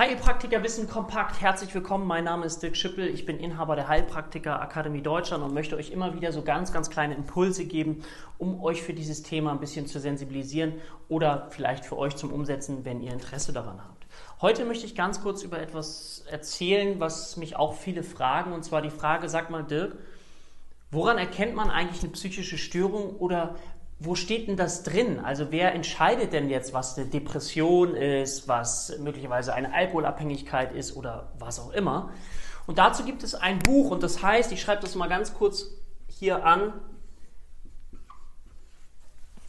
Heilpraktiker Wissen kompakt, herzlich willkommen. Mein Name ist Dirk Schippel, ich bin Inhaber der Heilpraktiker Akademie Deutschland und möchte euch immer wieder so ganz, ganz kleine Impulse geben, um euch für dieses Thema ein bisschen zu sensibilisieren oder vielleicht für euch zum Umsetzen, wenn ihr Interesse daran habt. Heute möchte ich ganz kurz über etwas erzählen, was mich auch viele fragen, und zwar die Frage, sag mal Dirk, woran erkennt man eigentlich eine psychische Störung oder wo steht denn das drin? Also wer entscheidet denn jetzt, was eine Depression ist, was möglicherweise eine Alkoholabhängigkeit ist oder was auch immer? Und dazu gibt es ein Buch und das heißt, ich schreibe das mal ganz kurz hier an,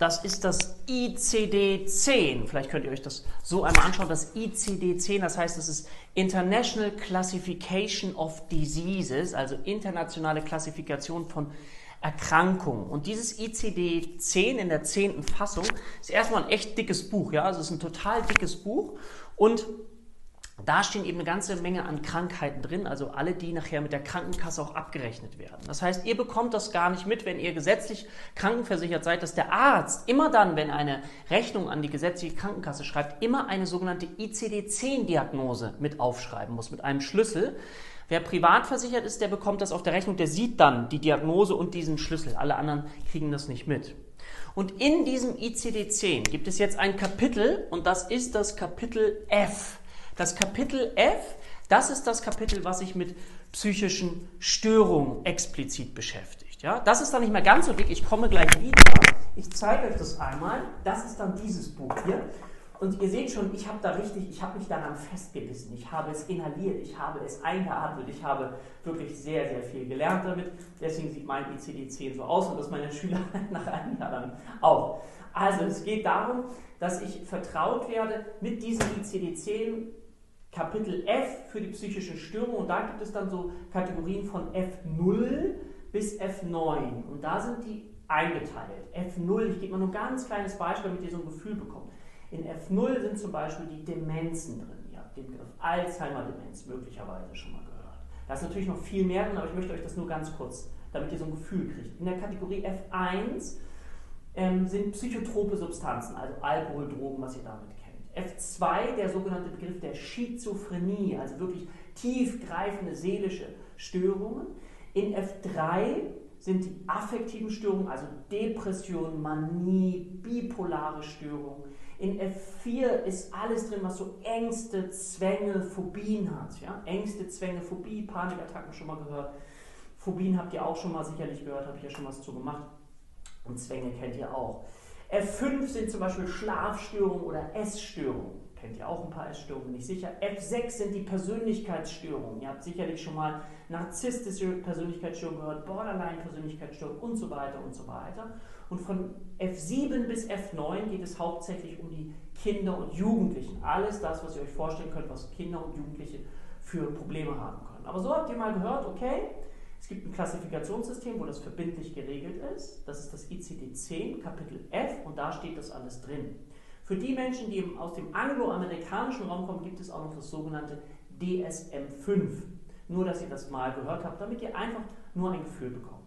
das ist das ICD-10. Vielleicht könnt ihr euch das so einmal anschauen. Das ICD-10, das heißt, das ist International Classification of Diseases, also internationale Klassifikation von Erkrankungen. Und dieses ICD-10 in der zehnten Fassung ist erstmal ein echt dickes Buch. Ja? Also es ist ein total dickes Buch. Und da stehen eben eine ganze Menge an Krankheiten drin, also alle, die nachher mit der Krankenkasse auch abgerechnet werden. Das heißt, ihr bekommt das gar nicht mit, wenn ihr gesetzlich krankenversichert seid, dass der Arzt immer dann, wenn eine Rechnung an die gesetzliche Krankenkasse schreibt, immer eine sogenannte ICD-10-Diagnose mit aufschreiben muss, mit einem Schlüssel. Wer privat versichert ist, der bekommt das auf der Rechnung, der sieht dann die Diagnose und diesen Schlüssel. Alle anderen kriegen das nicht mit. Und in diesem ICD-10 gibt es jetzt ein Kapitel und das ist das Kapitel F. Das Kapitel F, das ist das Kapitel, was sich mit psychischen Störungen explizit beschäftigt. Ja, das ist dann nicht mehr ganz so dick. Ich komme gleich wieder. Ich zeige euch das einmal. Das ist dann dieses Buch hier. Und ihr seht schon, ich habe da richtig, ich habe mich daran festgebissen. Ich habe es inhaliert, ich habe es eingeatmet, ich habe wirklich sehr, sehr viel gelernt damit. Deswegen sieht mein ICD-10 so aus und das meine Schüler nach einem Jahr dann auch. Also es geht darum, dass ich vertraut werde mit diesem ICD-10 Kapitel F für die psychischen Störungen und da gibt es dann so Kategorien von F0 bis F9 und da sind die eingeteilt. F0, ich gebe mal nur ein ganz kleines Beispiel, damit ihr so ein Gefühl bekommt. In F0 sind zum Beispiel die Demenzen drin. Ihr habt den Begriff Alzheimer-Demenz möglicherweise schon mal gehört. Da ist natürlich noch viel mehr drin, aber ich möchte euch das nur ganz kurz, damit ihr so ein Gefühl kriegt. In der Kategorie F1 ähm, sind psychotrope Substanzen, also Alkohol, Drogen, was ihr damit kennt. F2 der sogenannte Begriff der Schizophrenie, also wirklich tiefgreifende seelische Störungen. In F3 sind die affektiven Störungen, also Depression, Manie, bipolare Störungen. In F4 ist alles drin, was so Ängste, Zwänge, Phobien hat. Ja? Ängste, Zwänge, Phobie, Panikattacken schon mal gehört. Phobien habt ihr auch schon mal sicherlich gehört, habe ich ja schon was zu gemacht. Und Zwänge kennt ihr auch. F5 sind zum Beispiel Schlafstörungen oder Essstörungen. Kennt ihr auch ein paar Essstörungen, bin ich sicher. F6 sind die Persönlichkeitsstörungen. Ihr habt sicherlich schon mal narzisstische Persönlichkeitsstörungen gehört, Borderline-Persönlichkeitsstörungen und so weiter und so weiter. Und von F7 bis F9 geht es hauptsächlich um die Kinder und Jugendlichen. Alles das, was ihr euch vorstellen könnt, was Kinder und Jugendliche für Probleme haben können. Aber so habt ihr mal gehört, okay, es gibt ein Klassifikationssystem, wo das verbindlich geregelt ist. Das ist das ICD-10, Kapitel F, und da steht das alles drin. Für die Menschen, die aus dem angloamerikanischen Raum kommen, gibt es auch noch das sogenannte DSM-5. Nur, dass ihr das mal gehört habt, damit ihr einfach nur ein Gefühl bekommt.